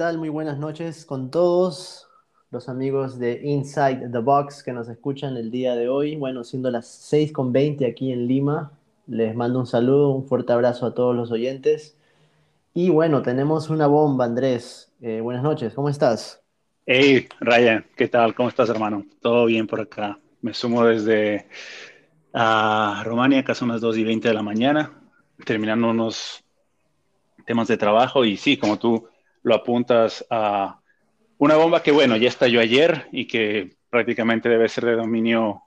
Hola, ¿qué tal? Muy buenas noches con todos los amigos de Inside the Box que nos escuchan el día de hoy. Bueno, siendo las 6 con 20 aquí en Lima, les mando un saludo, un fuerte abrazo a todos los oyentes. Y bueno, tenemos una bomba, Andrés. Eh, buenas noches, ¿cómo estás? Hey, Ryan, ¿qué tal? ¿Cómo estás, hermano? Todo bien por acá. Me sumo desde a Rumania, acá son las 2 y 20 de la mañana, terminando unos temas de trabajo y sí, como tú lo apuntas a una bomba que, bueno, ya estalló ayer y que prácticamente debe ser de dominio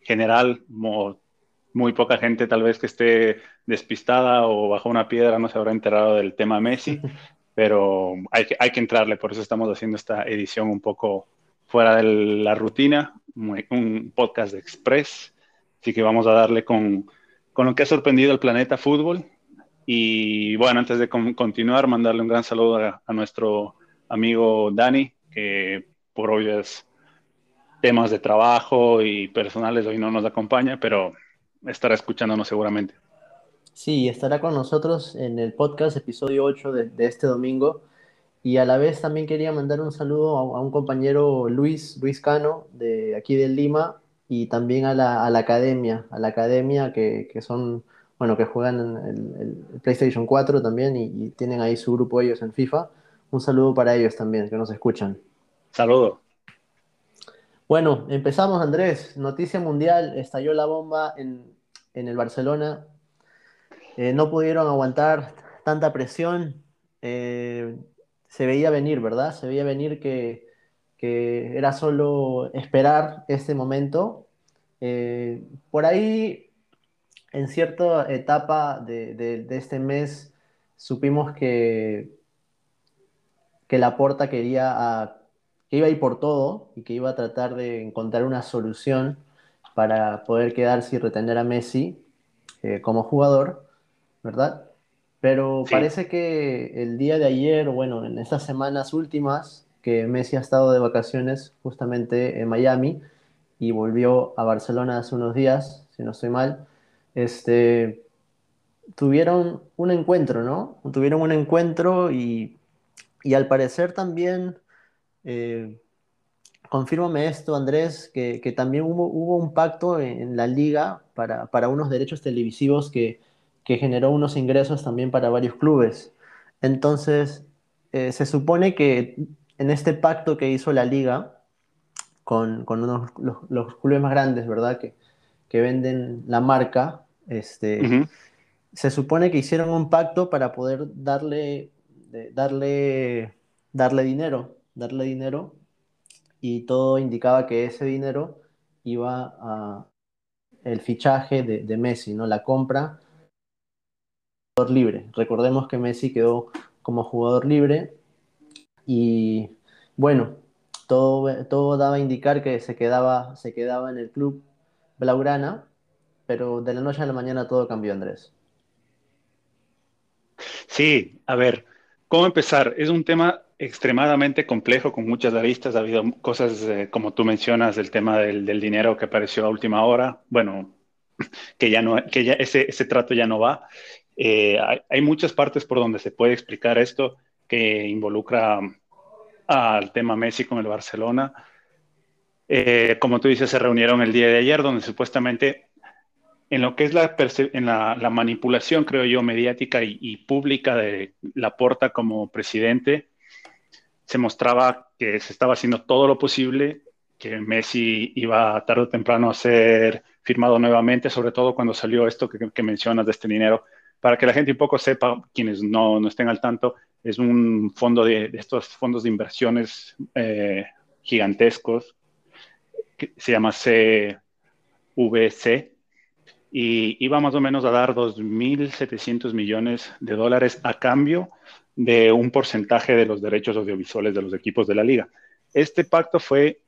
general, muy poca gente tal vez que esté despistada o bajo una piedra no se habrá enterado del tema Messi, pero hay que, hay que entrarle, por eso estamos haciendo esta edición un poco fuera de la rutina, un podcast de Express, así que vamos a darle con, con lo que ha sorprendido el planeta fútbol y bueno, antes de continuar, mandarle un gran saludo a, nuestro amigo Dani, que por obvios temas de trabajo y personales hoy no nos acompaña, pero estará escuchándonos seguramente. Sí, estará con nosotros en el podcast episodio 8 de, este domingo. Y a la vez también quería mandar un saludo a, un compañero Luis, Luis Cano, de aquí de Lima, y también a la, a la academia, a la academia que, que son bueno, que juegan en el, PlayStation 4 también y, tienen ahí su grupo ellos en FIFA. Un saludo para ellos también, que nos escuchan. Saludo. Bueno, empezamos Andrés. Noticia mundial, estalló la bomba en, el Barcelona. Eh, no pudieron aguantar tanta presión. Eh, se veía venir, ¿verdad? Se veía venir que, era solo esperar este momento. Eh, por ahí en cierta etapa de, este mes supimos que, que Laporta quería que iba a ir por todo y que iba a tratar de encontrar una solución para poder quedarse y retener a Messi eh, como jugador, ¿verdad? Pero parece que el día de ayer, bueno, en estas semanas últimas, que Messi ha estado de vacaciones justamente en Miami y volvió a Barcelona hace unos días, si no estoy mal, este, tuvieron un encuentro, ¿no? Tuvieron un encuentro y, al parecer también, eh, confírmame esto, Andrés, que, también hubo, un pacto en, la liga para, unos derechos televisivos que, generó unos ingresos también para varios clubes. Entonces, eh, se supone que en este pacto que hizo la liga con, unos, los, clubes más grandes, ¿verdad? Que, que venden la marca, este, Se supone que hicieron un pacto para poder darle, darle, darle dinero, darle dinero, y todo indicaba que ese dinero iba a el fichaje de, Messi, ¿no? La compra jugador libre. Recordemos que Messi quedó como jugador libre y bueno, todo, todo daba a indicar que se quedaba, se quedaba en el club Blaugrana pero de la noche a la mañana todo cambió, Andrés. Sí, a ver, ¿cómo empezar? Es un tema extremadamente complejo con muchas aristas. Ha habido cosas, eh, como tú mencionas, del tema del, dinero que apareció a última hora. Bueno, que ya no, que ya ese, ese trato ya no va. Eh, hay, muchas partes por donde se puede explicar esto que involucra al tema Messi con el Barcelona. Eh, como tú dices, se reunieron el día de ayer donde supuestamente en lo que es la, en la, manipulación, creo yo, mediática y, pública de Laporta como presidente, se mostraba que se estaba haciendo todo lo posible, que Messi iba tarde o temprano a ser firmado nuevamente, sobre todo cuando salió esto que, mencionas de este dinero, para que la gente un poco sepa, quienes no, no estén al tanto, es un fondo de, estos fondos de inversiones eh, gigantescos, que se llama CVC, y iba más o menos a dar 2.700 millones de dólares a cambio de un porcentaje de los derechos audiovisuales de los equipos de la liga. Este pacto fue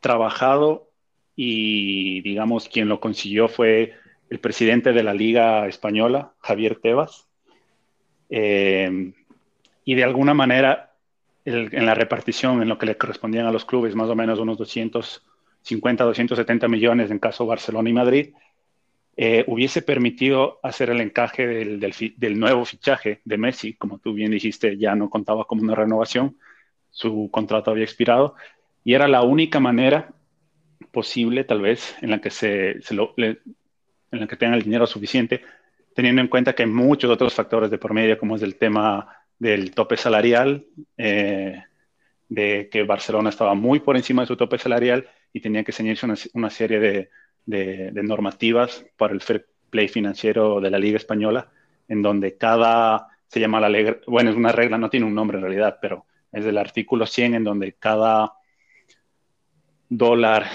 trabajado y, digamos, quien lo consiguió fue el presidente de la Liga Española, Javier Tebas. Eh, y de alguna manera, en la repartición, en lo que le correspondían a los clubes, más o menos unos 250, 270 millones en caso Barcelona y Madrid, eh, hubiese permitido hacer el encaje del, nuevo fichaje de Messi, como tú bien dijiste, ya no contaba como una renovación, su contrato había expirado, y era la única manera posible, tal vez, en la que, se, en la que tengan el dinero suficiente, teniendo en cuenta que hay muchos otros factores de por medio, como es el tema del tope salarial, eh, de que Barcelona estaba muy por encima de su tope salarial y tenía que ceñirse una, serie de, de, normativas para el fair play financiero de la Liga Española, en donde cada, se llama la ley, bueno, es una regla, no tiene un nombre en realidad, pero es del artículo 100, en donde cada dólar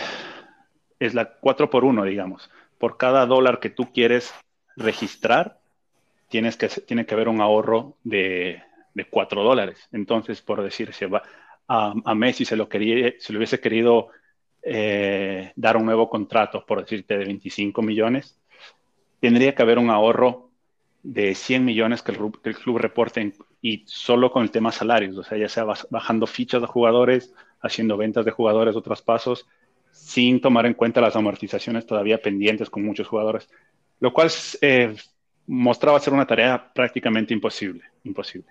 es la 4 por 1, digamos. Por cada dólar que tú quieres registrar, tienes que, tiene que haber un ahorro de, de 4 dólares. Entonces, por decir, se va, a, Messi se lo, quería, se le hubiese querido eh, dar un nuevo contrato, por decirte, de 25 millones, tendría que haber un ahorro de 100 millones que el, club reporte y solo con el tema salarios, o sea, ya sea bajando fichas de jugadores, haciendo ventas de jugadores o traspasos, sin tomar en cuenta las amortizaciones todavía pendientes con muchos jugadores, lo cual eh, mostraba ser una tarea prácticamente imposible. imposible.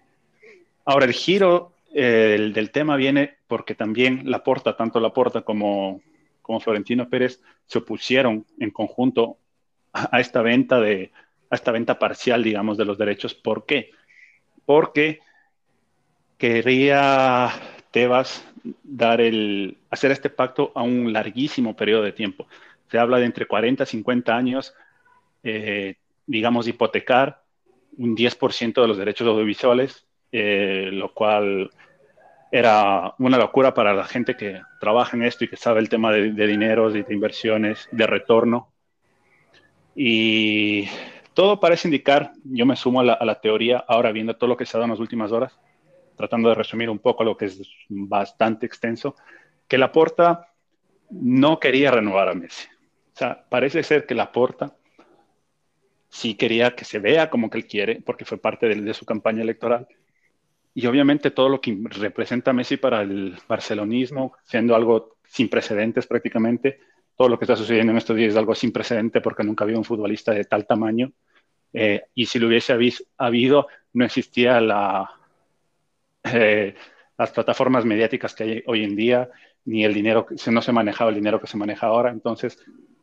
Ahora, el giro eh, del tema viene porque también la Porta, tanto la Porta como, como Florentino Pérez, se opusieron en conjunto a, a, esta venta de, a esta venta parcial, digamos, de los derechos. ¿Por qué? Porque quería Tebas dar el, hacer este pacto a un larguísimo periodo de tiempo. Se habla de entre 40 y 50 años, eh, digamos, hipotecar un 10% de los derechos audiovisuales, eh, lo cual era una locura para la gente que trabaja en esto y que sabe el tema de, de dineros y de inversiones, de retorno. Y todo parece indicar, yo me sumo a la, a la teoría, ahora viendo todo lo que se ha dado en las últimas horas, tratando de resumir un poco lo que es bastante extenso, que Laporta no quería renovar a Messi. O sea, parece ser que Laporta sí quería que se vea como que él quiere, porque fue parte de, de su campaña electoral. Y obviamente todo lo que representa Messi para el barcelonismo, siendo algo sin precedentes prácticamente, todo lo que está sucediendo en estos días es algo sin precedente porque nunca había un futbolista de tal tamaño. Eh, y si lo hubiese habido, no existía la, eh, las plataformas mediáticas que hay hoy en día, ni el dinero, no se manejaba el dinero que se maneja ahora. Entonces,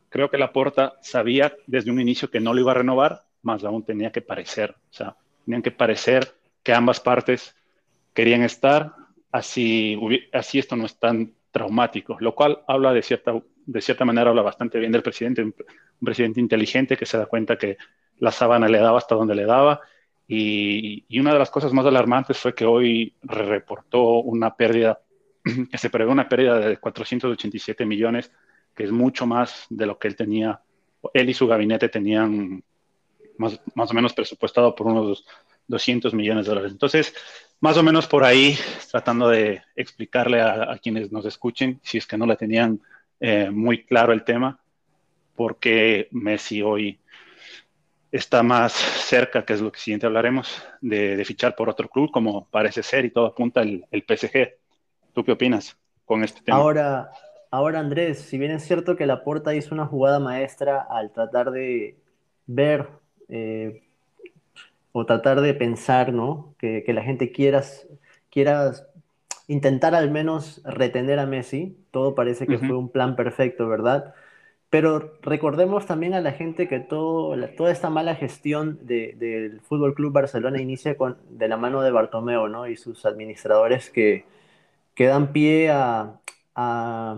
creo que Laporta sabía desde un inicio que no lo iba a renovar, más aún tenía que parecer, o sea, tenían que parecer que ambas partes querían estar, así, así esto no es tan traumático, lo cual habla de cierta, de cierta manera, habla bastante bien del presidente, un, un presidente inteligente que se da cuenta que la sábana le daba hasta donde le daba. Y, y, una de las cosas más alarmantes fue que hoy reportó una pérdida, que se prevé una pérdida de 487 millones, que es mucho más de lo que él tenía, él y su gabinete tenían más, más o menos presupuestado por unos 200 millones de dólares. Entonces, más o menos por ahí, tratando de explicarle a, a quienes nos escuchen, si es que no le tenían eh, muy claro el tema, porque Messi hoy está más cerca, que es lo que siguiente hablaremos, de, de, fichar por otro club, como parece ser, y todo apunta el, el, PSG. ¿Tú qué opinas con este tema? Ahora, ahora, Andrés, si bien es cierto que Laporta hizo una jugada maestra al tratar de ver eh, o tratar de pensar, ¿no? Que, que la gente quiera, quiera intentar al menos retener a Messi, todo parece que uh -huh. fue un plan perfecto, ¿verdad? Pero recordemos también a la gente que todo, la, toda esta mala gestión de, del Fútbol Club Barcelona inicia con, de la mano de Bartomeu ¿no? y sus administradores que, que dan pie a, a,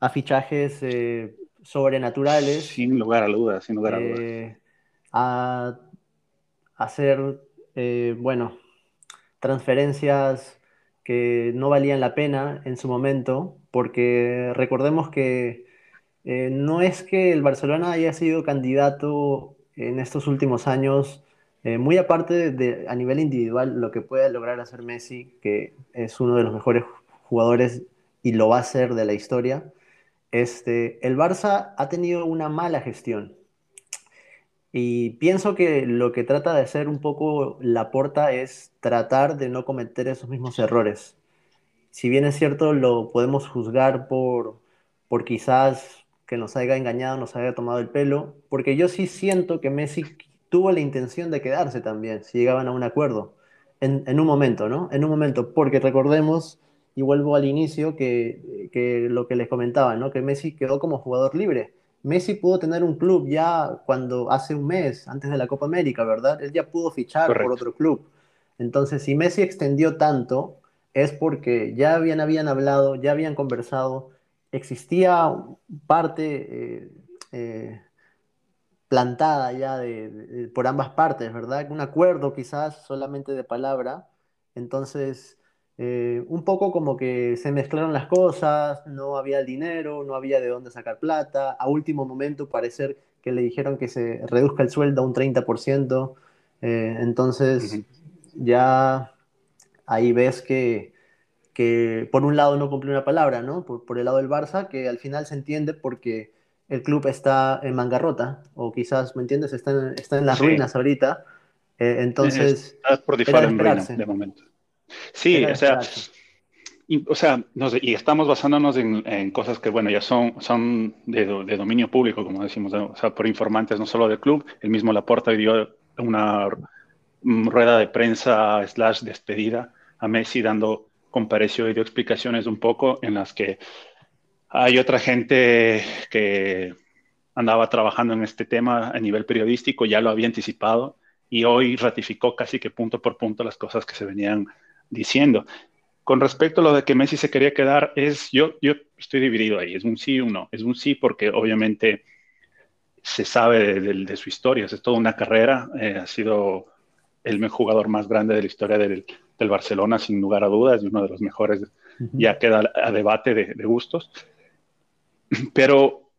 a fichajes eh, sobrenaturales. Sin lugar a dudas, sin lugar a dudas. Eh, a hacer, eh, bueno, transferencias que no valían la pena en su momento, porque recordemos que eh, no es que el Barcelona haya sido candidato en estos últimos años, eh, muy aparte de, a nivel individual, lo que puede lograr hacer Messi, que es uno de los mejores jugadores y lo va a ser de la historia, este, el Barça ha tenido una mala gestión. Y pienso que lo que trata de hacer un poco Laporta es tratar de no cometer esos mismos errores. Si bien es cierto, lo podemos juzgar por, por quizás que nos haya engañado, nos haya tomado el pelo, porque yo sí siento que Messi tuvo la intención de quedarse también, si llegaban a un acuerdo, en, en un momento, ¿no? En un momento, porque recordemos, y vuelvo al inicio, que, que lo que les comentaba, ¿no? Que Messi quedó como jugador libre. Messi pudo tener un club ya cuando hace un mes, antes de la Copa América, ¿verdad? Él ya pudo fichar por otro club. Entonces, si Messi extendió tanto, es porque ya habían, habían hablado, ya habían conversado, existía parte eh, eh, plantada ya de, por ambas partes, ¿verdad? Un acuerdo quizás solamente de palabra. Entonces, eh, un poco como que se mezclaron las cosas, no había el dinero, no había de dónde sacar plata. A último momento parecer que le dijeron que se reduzca el sueldo a un 30%. entonces, ya ahí ves que, que, por un lado no cumplió una palabra, ¿no? Por, por, el lado del Barça, que al final se entiende porque el club está en mangarrota, o quizás, ¿me entiendes? Está en, está en las ruinas ahorita. Eh, entonces, está por en ruinas de momento. Sí, o sea, y, o sea, y estamos basándonos en, en, cosas que, bueno, ya son, son de, de, dominio público, como decimos, o sea, por informantes no solo del club, el mismo Laporta dio una Mm, rueda de prensa slash despedida a Messi dando compareció y dio explicaciones un poco en las que hay otra gente que andaba trabajando en este tema a nivel periodístico, ya lo había anticipado y hoy ratificó casi que punto por punto las cosas que se venían diciendo. Con respecto a lo de que Messi se quería quedar, es yo, yo estoy dividido ahí, es un sí o un no. Es un sí porque obviamente se sabe de, su historia, es toda una carrera, eh, ha sido el jugador más grande de la historia del, Barcelona, sin lugar a dudas, y uno de los mejores, ya queda a debate de, gustos. Pero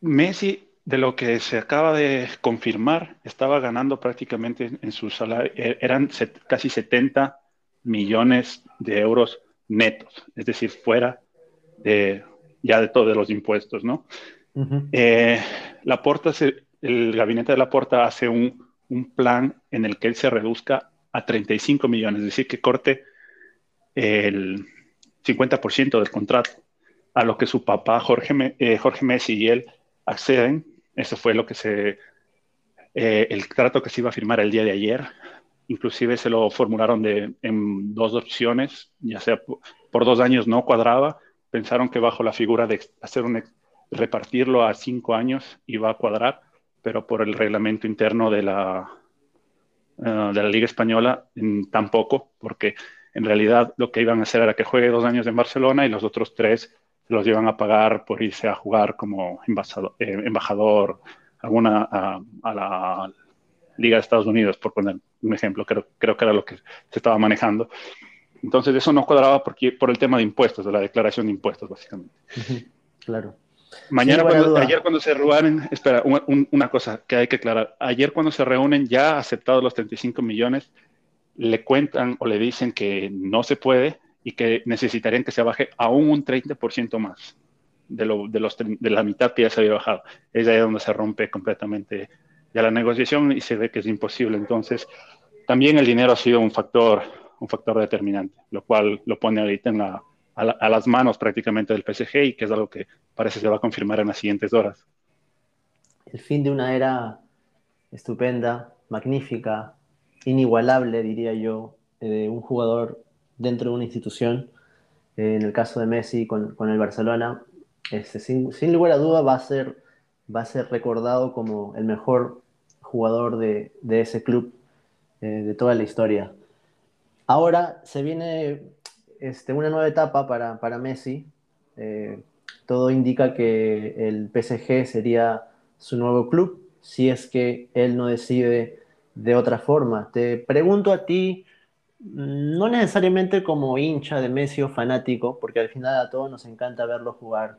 Messi, de lo que se acaba de confirmar, estaba ganando prácticamente en su salario, e, eran casi 70 millones de euros netos, es decir, fuera de, ya de todos los impuestos, ¿no? Eh, la Porta, el gabinete de la Porta hace un, un plan en el que él se reduzca a 35 millones, es decir, que corte el 50% del contrato, a lo que su papá Jorge, eh, Jorge Messi y él acceden. Eso fue lo que se, eh, el trato que se iba a firmar el día de ayer. Inclusive se lo formularon de, en dos opciones, ya sea por, dos años no cuadraba, pensaron que bajo la figura de hacer un, repartirlo a cinco años iba a cuadrar pero por el reglamento interno de la, uh, de la Liga Española tampoco, porque en realidad lo que iban a hacer era que juegue dos años en Barcelona y los otros tres los iban a pagar por irse a jugar como embajador, eh, embajador alguna, a, a, la Liga de Estados Unidos, por poner un ejemplo, creo, creo que era lo que se estaba manejando. Entonces eso no cuadraba porque, por el tema de impuestos, de la declaración de impuestos, básicamente. Claro. Mañana, cuando, ayer cuando se reúnen, espera, una cosa que hay que aclarar. Ayer cuando se reúnen, ya aceptados los 35 millones, le cuentan o le dicen que no se puede y que necesitarían que se baje aún un 30% más de, lo, de, los, de la mitad que ya se había bajado. Es ahí donde se rompe completamente ya la negociación y se ve que es imposible. Entonces, también el dinero ha sido un factor, un factor determinante, lo cual lo pone ahorita en la, a, las manos prácticamente del PSG y que es algo que parece se va a confirmar en las siguientes horas. El fin de una era estupenda, magnífica, inigualable, diría yo, de un jugador dentro de una institución. en el caso de Messi con, con el Barcelona, este, sin, sin, lugar a duda va a, ser, va a ser recordado como el mejor jugador de, ese club eh, de toda la historia. Ahora se viene este, una nueva etapa para, para Messi. Eh, todo indica que el PSG sería su nuevo club, si es que él no decide de otra forma. Te pregunto a ti, no necesariamente como hincha de Messi o fanático, porque al final a todos nos encanta verlo jugar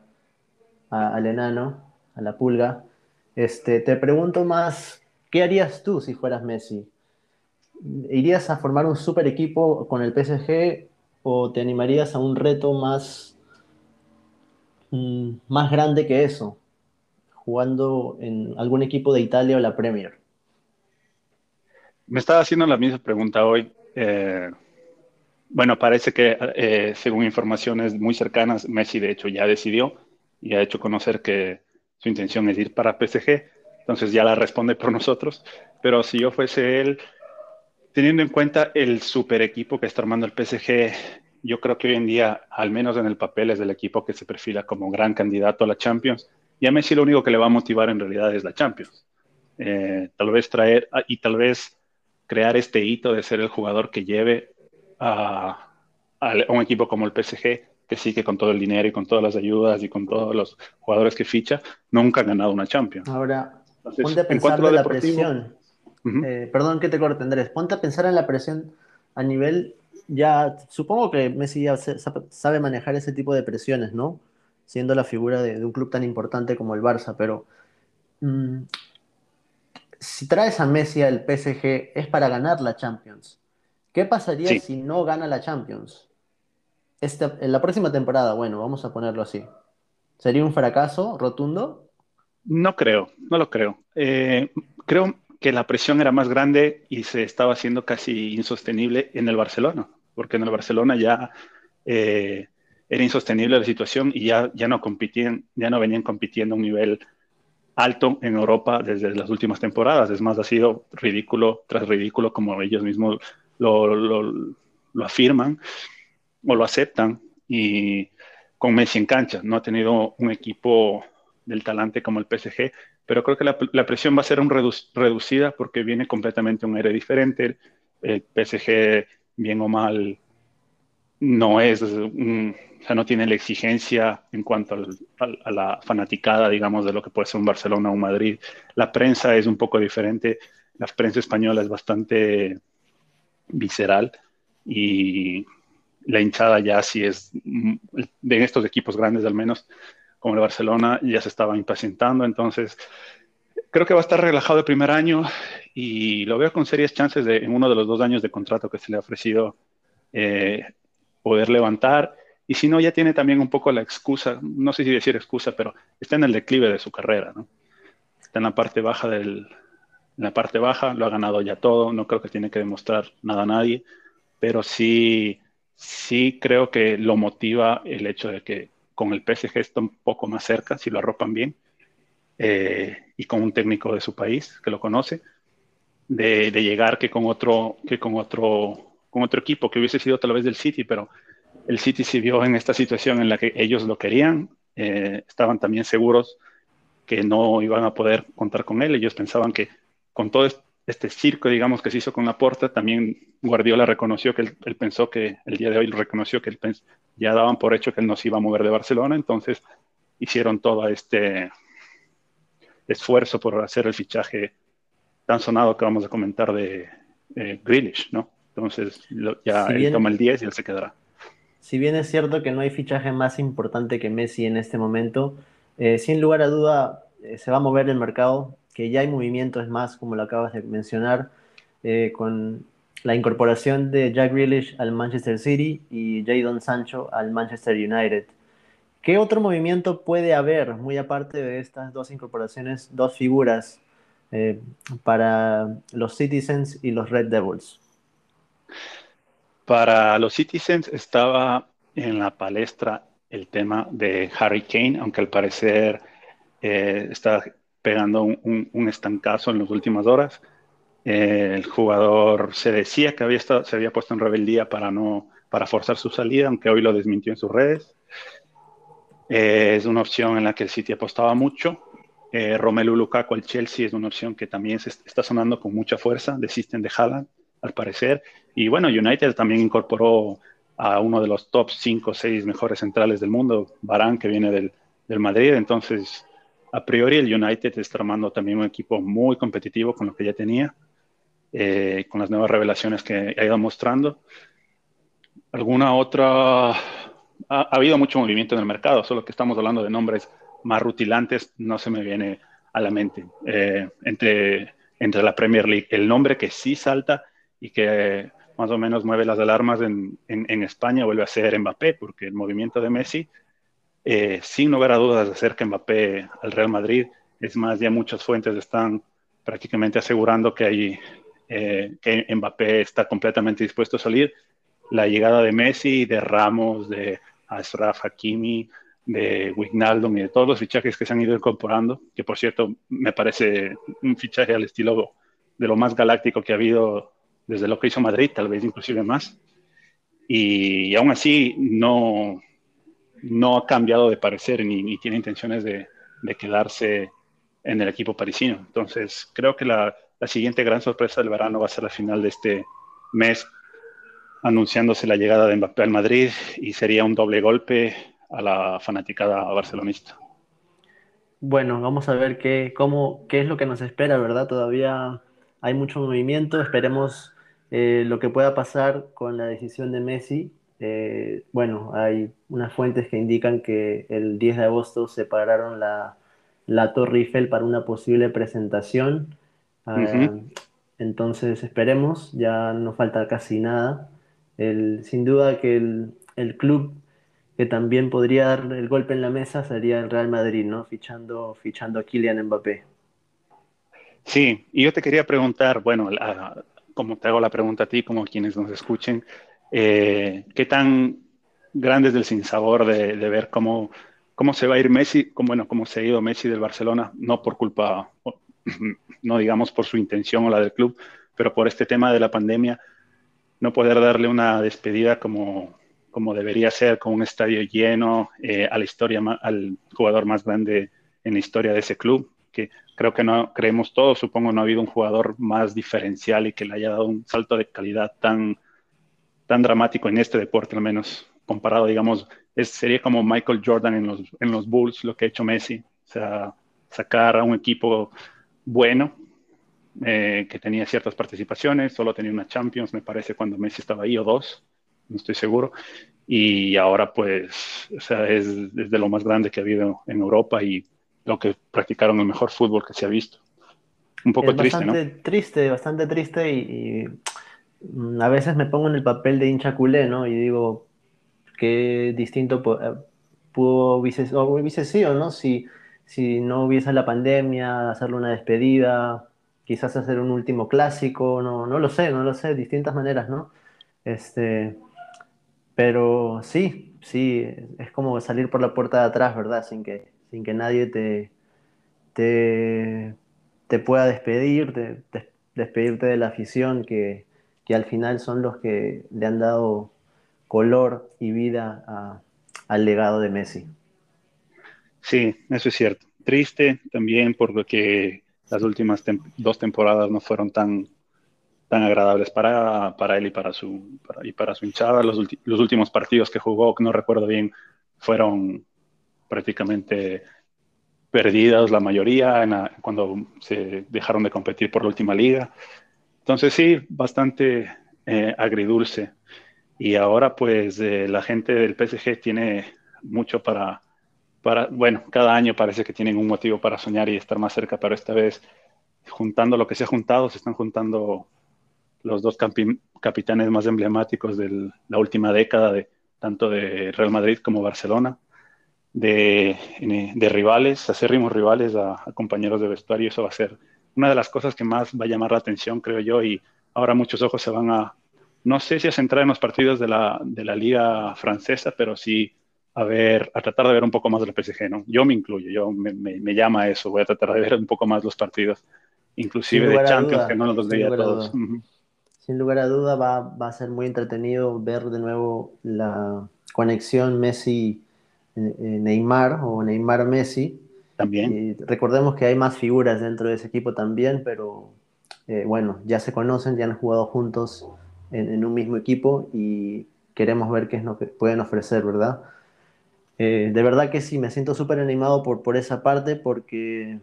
al enano, a la pulga. Este, te pregunto más, ¿qué harías tú si fueras Messi? ¿Irías a formar un super equipo con el PSG o te animarías a un reto más, mm, más grande que eso, jugando en algún equipo de Italia o la Premier? Me estaba haciendo la misma pregunta hoy. Eh, bueno, parece que eh, según informaciones muy cercanas, Messi de hecho ya decidió y ha hecho conocer que su intención es ir para PSG, entonces ya la responde por nosotros, pero si yo fuese él, teniendo en cuenta el super equipo que está armando el PSG, yo creo que hoy en día, al menos en el papel, es del equipo que se perfila como gran candidato a la Champions. Y a Messi lo único que le va a motivar en realidad es la Champions. Eh, tal vez traer y tal vez crear este hito de ser el jugador que lleve a, un equipo como el PSG, que sí que con todo el dinero y con todas las ayudas y con todos los jugadores que ficha, nunca ha ganado una Champions. Ahora, ponte a pensar de la presión. Eh, perdón que te corte, Andrés. Ponte a pensar en la presión a nivel ya, supongo que Messi ya sabe manejar ese tipo de presiones, ¿no? Siendo la figura de, un club tan importante como el Barça, pero mm, si traes a Messi al PSG es para ganar la Champions. ¿Qué pasaría si no gana la Champions? Este, en la próxima temporada, bueno, vamos a ponerlo así. ¿Sería un fracaso rotundo? No creo, no lo creo. Eh, creo que la presión era más grande y se estaba haciendo casi insostenible en el Barcelona, porque en el Barcelona ya eh, era insostenible la situación y ya, ya, no compitían, ya no venían compitiendo a un nivel alto en Europa desde las últimas temporadas. Es más, ha sido ridículo tras ridículo, como ellos mismos lo, lo afirman o lo aceptan. Y con Messi en cancha, no ha tenido un equipo del talante como el PSG, pero creo que la, la presión va a ser un reducida porque viene completamente un aire diferente. El PSG, bien o mal, no es, o sea, no tiene la exigencia en cuanto a la fanaticada, digamos, de lo que puede ser un Barcelona o un Madrid. La prensa es un poco diferente. La prensa española es bastante visceral y la hinchada ya sí es, de estos equipos grandes al menos, como el Barcelona, ya se estaba impacientando. Entonces, creo que va a estar relajado el primer año y lo veo con serias chances de, en uno de los dos años de contrato que se le ha ofrecido, eh, poder levantar. Y si no, ya tiene también un poco la excusa, no sé si decir excusa, pero está en el declive de su carrera, ¿no? Está en la parte baja del, en la parte baja, lo ha ganado ya todo, no creo que tiene que demostrar nada a nadie, pero sí, sí creo que lo motiva el hecho de que con el PSG está un poco más cerca, si lo arropan bien, eh, y con un técnico de su país que lo conoce, de, llegar que con otro, que con otro, con otro equipo que hubiese sido tal vez del City, pero el City se vio en esta situación en la que ellos lo querían, eh, estaban también seguros que no iban a poder contar con él, ellos pensaban que con todo este circo, digamos, que se hizo con la puerta, también Guardiola reconoció que él, pensó que el día de hoy reconoció que él ya daban por hecho que él no se iba a mover de Barcelona, entonces hicieron todo este esfuerzo por hacer el fichaje tan sonado que vamos a comentar de eh, Grealish, ¿no? Entonces ya él toma el 10 y él se quedará. Si bien es cierto que no hay fichaje más importante que Messi en este momento, eh, sin lugar a duda eh, se va a mover el mercado, que ya hay movimientos más, como lo acabas de mencionar, eh, con la incorporación de Jack Grealish al Manchester City y Jadon Sancho al Manchester United. ¿Qué otro movimiento puede haber, muy aparte de estas dos incorporaciones, dos figuras eh, para los Citizens y los Red Devils? Para los Citizens estaba en la palestra el tema de Harry Kane, aunque al parecer eh, está pegando un, estancazo en las últimas horas. Eh, el jugador se decía que había se había puesto en rebeldía para, no, para forzar su salida, aunque hoy lo desmintió en sus redes. Eh, es una opción en la que el City apostaba mucho. Eh, Romelu Lukaku al Chelsea es una opción que también se está sonando con mucha fuerza. Desisten de Haaland, al parecer. Y bueno, United también incorporó a uno de los top 5 o 6 mejores centrales del mundo, Barán, que viene del, del Madrid. Entonces, a priori el United está armando también un equipo muy competitivo con lo que ya tenía, eh, con las nuevas revelaciones que ha ido mostrando. ¿Alguna otra? Ha, habido mucho movimiento en el mercado, solo que estamos hablando de nombres más rutilantes, no se me viene a la mente. Eh, entre, entre la Premier League, el nombre que sí salta y que más o menos mueve las alarmas en, en, en España vuelve a ser Mbappé, porque el movimiento de Messi eh, sin lugar a dudas acerca Mbappé al Real Madrid. Es más, ya muchas fuentes están prácticamente asegurando que, hay, eh, que Mbappé está completamente dispuesto a salir. La llegada de Messi, de Ramos, de Ashraf Hakimi, de Wijnaldum y de todos los fichajes que se han ido incorporando, que por cierto me parece un fichaje al estilo de lo más galáctico que ha habido desde lo que hizo Madrid, tal vez inclusive más. Y, aún así no, no ha cambiado de parecer ni, tiene intenciones de, quedarse en el equipo parisino. Entonces creo que la, la siguiente gran sorpresa del verano va a ser la final de este mes, anunciándose la llegada de Mbappé al Madrid y sería un doble golpe a la fanaticada barcelonista. Bueno, vamos a ver qué, cómo, qué es lo que nos espera, ¿verdad? Todavía hay mucho movimiento, esperemos eh, lo que pueda pasar con la decisión de Messi. Eh, bueno, hay unas fuentes que indican que el 10 de agosto separaron la, la Torre Eiffel para una posible presentación. Ah, entonces esperemos, ya no falta casi nada. El, sin duda que el, el club que también podría dar el golpe en la mesa sería el Real Madrid, ¿no? Fichando, fichando a Kylian Mbappé. Sí, y yo te quería preguntar, bueno, como te hago la pregunta a ti, como a quienes nos escuchen, eh, ¿qué tan grande es el sinsabor de, de ver cómo, cómo se va a ir Messi, cómo, bueno, cómo se ha ido Messi del Barcelona, no por culpa, no digamos por su intención o la del club, pero por este tema de la pandemia, no poder darle una despedida como, como debería ser, con un estadio lleno, eh, a la historia, al jugador más grande en la historia de ese club, que creo que no creemos todos, supongo no ha habido un jugador más diferencial y que le haya dado un salto de calidad tan, tan dramático en este deporte, al menos comparado, digamos, es, sería como Michael Jordan en los, en los Bulls, lo que ha hecho Messi, o sea, sacar a un equipo bueno, eh, que tenía ciertas participaciones, solo tenía una Champions, me parece, cuando Messi estaba ahí, o dos, no estoy seguro. Y ahora, pues, o sea, es, de lo más grande que ha habido en Europa y lo que practicaron el mejor fútbol que se ha visto. Un poco triste, bastante triste, bastante triste y, a veces me pongo en el papel de hincha culé, ¿no? Y digo, qué distinto eh, pudo, hubiese, o hubiese sido, ¿no? Si, si no hubiese la pandemia, hacerle una despedida, quizás hacer un último clásico, no, no lo sé, no lo sé, distintas maneras, ¿no? Este, pero sí, sí, es como salir por la puerta de atrás, ¿verdad? Sin que, sin que nadie te, te, te pueda despedir, despedirte de la afición que, que, al final son los que le han dado color y vida al legado de Messi. Sí, eso es cierto. Triste también porque las últimas dos temporadas no fueron tan, tan agradables para, para él y para su, y para su hinchada. Los, los, últimos partidos que jugó, que no recuerdo bien, fueron prácticamente perdidos la mayoría cuando se dejaron de competir por la última liga. Entonces sí, bastante eh, agridulce. Y ahora pues eh, la gente del PSG tiene mucho para, para, bueno, cada año parece que tienen un motivo para soñar y estar más cerca, pero esta vez juntando lo que se ha juntado, se están juntando los dos capitanes más emblemáticos de la última década, de, tanto de Real Madrid como Barcelona, de, rivales, acérrimos rivales a, compañeros de vestuario. Eso va a ser una de las cosas que más va a llamar la atención, creo yo, y ahora muchos ojos se van a, no sé si a centrar en los partidos de la, de la liga francesa, pero sí a ver, a tratar de ver un poco más del PSG, ¿no? Yo me incluyo, yo me, me, me llama eso, voy a tratar de ver un poco más los partidos, inclusive de Champions, que no los veía todos sin lugar a duda va, va, a ser muy entretenido ver de nuevo la conexión Messi-Neymar o Neymar-Messi. También. recordemos que hay más figuras dentro de ese equipo también, pero eh, bueno, ya se conocen, ya han jugado juntos en, un mismo equipo y queremos ver qué es lo que pueden ofrecer, ¿verdad? Eh, de verdad que sí, me siento súper animado por, por esa parte porque,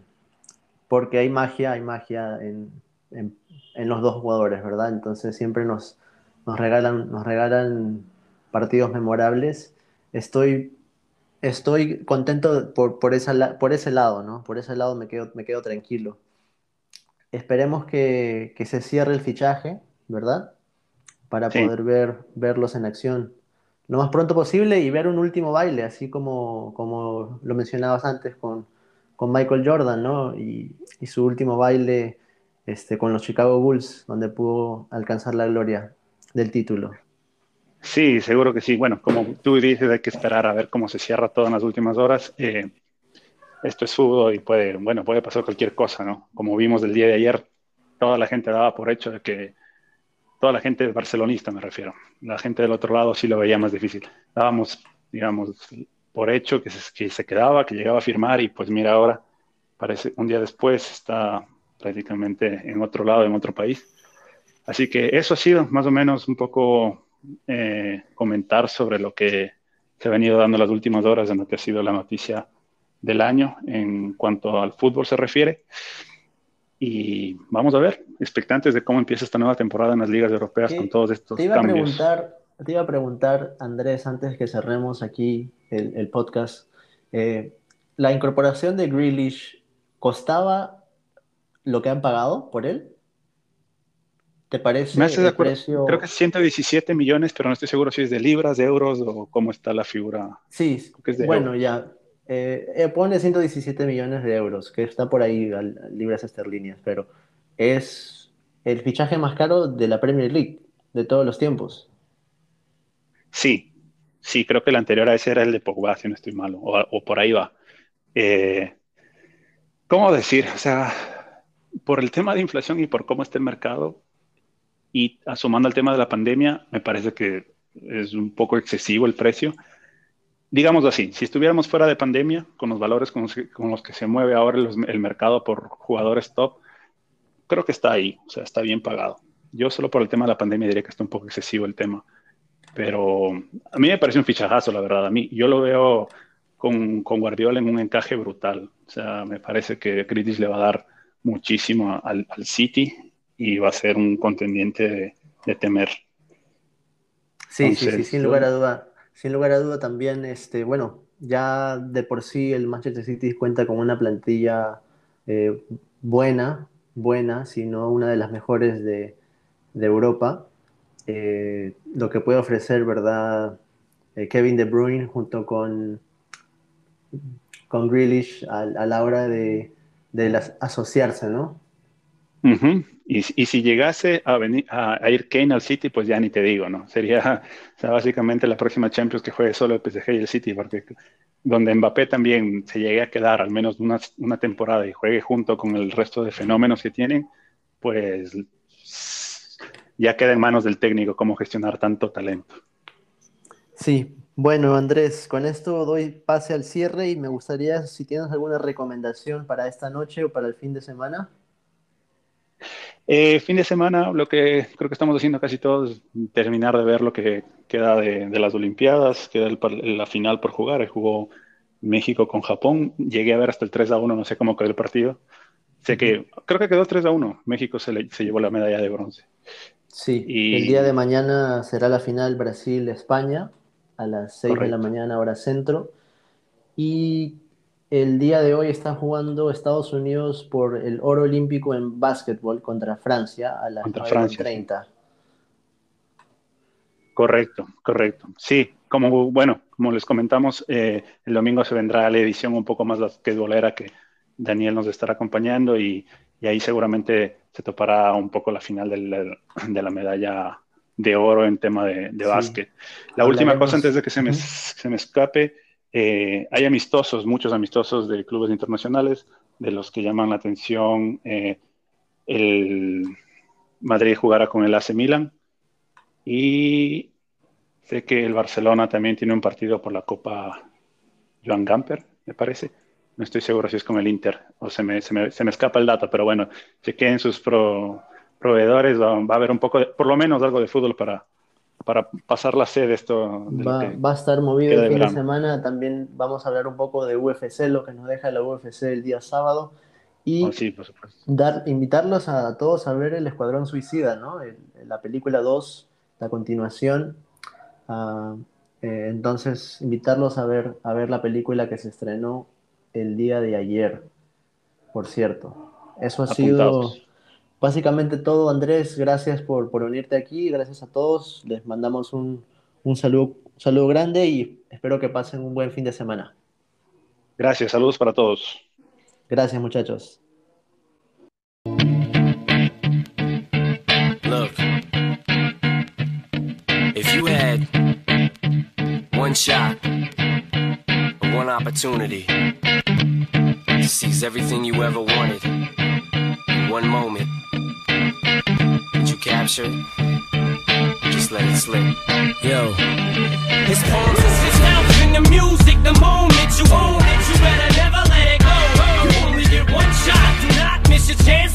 porque hay magia, hay magia en, en en los dos jugadores, ¿verdad? Entonces siempre nos, nos, regalan, nos regalan partidos memorables. Estoy, estoy contento por, por, esa, por ese lado, ¿no? Por ese lado me quedo, me quedo tranquilo. Esperemos que, que se cierre el fichaje, ¿verdad? Para poder ver, verlos en acción lo más pronto posible y ver un último baile, así como, como lo mencionabas antes con, con Michael Jordan, ¿no? Y, y su último baile este, con los Chicago Bulls, donde pudo alcanzar la gloria del título. Sí, seguro que sí. Bueno, como tú dices, hay que esperar a ver cómo se cierra todo en las últimas horas. Eh, esto es fútbol y puede, bueno, puede pasar cualquier cosa, ¿no? Como vimos el día de ayer, toda la gente daba por hecho de que, toda la gente barcelonista me refiero, la gente del otro lado sí lo veía más difícil. Dábamos, digamos, por hecho que se, que se quedaba, que llegaba a firmar y pues mira ahora, parece un día después está prácticamente en otro lado, en otro país. Así que eso ha sido más o menos un poco eh, comentar sobre lo que se ha venido dando las últimas horas en lo que ha sido la noticia del año en cuanto al fútbol se refiere. Y vamos a ver, expectantes de cómo empieza esta nueva temporada en las ligas europeas con todos estos te iba cambios. A preguntar, te iba a preguntar, Andrés, antes que cerremos aquí el, podcast, eh, ¿la incorporación de Grealish costaba lo que han pagado por él? ¿Te parece Me el precio? Creo que es 117 millones, pero no estoy seguro si es de libras, de euros o cómo está la figura. Sí, bueno, ya. Eh, eh, pone 117 millones de euros, que está por ahí libras esterlinas, pero es el fichaje más caro de la Premier League de todos los tiempos. Sí, sí, creo que el anterior a ese era el de Pogba, si no estoy malo, o, por ahí va. Eh, ¿Cómo decir? O sea, por el tema de inflación y por cómo está el mercado, y asomando al tema de la pandemia, me parece que es un poco excesivo el precio. Digamos así, si estuviéramos fuera de pandemia, con los valores con los que, se mueve ahora el mercado por jugadores top, creo que está ahí, o sea, está bien pagado. Yo solo por el tema de la pandemia diría que está un poco excesivo el tema. Pero a mí me parece un fichajazo, la verdad. A mí, yo lo veo con, con Guardiola en un encaje brutal. O sea, me parece que Critis le va a dar muchísimo al, al City y va a ser un contendiente de, temer. Sí, sí, sí, sin lugar a duda. Sin lugar a duda también, este, bueno, ya de por sí el Manchester City cuenta con una plantilla eh, buena, buena, sino una de las mejores de, Europa. Eh, lo que puede ofrecer, ¿verdad? Eh, Kevin De Bruyne junto con, con Grealish a, la hora de, de asociarse, ¿no? Y, si llegase a, venir, a, ir Kane al City, pues ya ni te digo, ¿no? Sería básicamente la próxima Champions que juegue solo el PSG y el City, porque donde Mbappé también se llegue a quedar al menos una, una temporada y juegue junto con el resto de fenómenos que tienen, pues ya queda en manos del técnico cómo gestionar tanto talento. Sí, bueno Andrés, con esto doy pase al cierre y me gustaría si tienes alguna recomendación para esta noche o para el fin de semana. Eh, fin de semana, lo que creo que estamos haciendo casi todos es terminar de ver lo que queda de, las Olimpiadas, queda la final por jugar. Jugó México con Japón. Llegué a ver hasta el 3 a 1, no sé cómo quedó el partido. Sé que creo que quedó 3 a 1. México se, llevó la medalla de bronce. Sí, el día de mañana será la final Brasil-España a las 6 de la mañana hora centro. Y el día de hoy está jugando Estados Unidos por el oro olímpico en básquetbol contra Francia a las 9.30. Correcto, correcto. Sí, como bueno, como les comentamos, eh, el domingo se vendrá la edición un poco más basquetbolera que Daniel nos estará acompañando y, ahí seguramente se topará un poco la final de la medalla de oro en tema de, básquet. La última cosa antes de que se me, se me escape eh, hay amistosos, muchos amistosos de clubes internacionales, de los que llaman la atención eh, el Madrid jugará con el AC Milan y sé que el Barcelona también tiene un partido por la Copa Joan Gamper, me parece. No estoy seguro si es con el Inter o se me, se me, se me escapa el dato, pero bueno, chequeen sus proveedores, va, va, a haber un poco, de, por lo menos algo de fútbol para, para pasar la sede esto. Va, va, a estar movido el fin de semana. También vamos a hablar un poco de UFC, lo que nos deja la UFC el día sábado. Y oh, sí, por dar, invitarlos a todos a ver El Escuadrón Suicida, ¿no? la película 2, la continuación. Ah, eh, entonces, invitarlos a ver, a ver la película que se estrenó el día de ayer, por cierto. Eso ha sido básicamente todo, Andrés. Gracias por, por unirte aquí. Gracias a todos. Les mandamos un, un, saludo, saludo grande y espero que pasen un buen fin de semana. Gracias. Saludos para todos. Gracias, muchachos. Look, if you had shot, one opportunity to seize everything you ever wanted one moment that you captured, just let it slip. Yo, his palms is his health the music, the moment you own it, you better never let it go. You only get one shot, do not miss your chance.